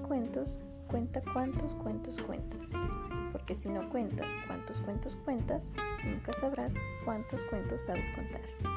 cuentos, cuenta cuántos cuentos cuentas. Porque si no cuentas cuántos cuentos cuentas, nunca sabrás cuántos cuentos sabes contar.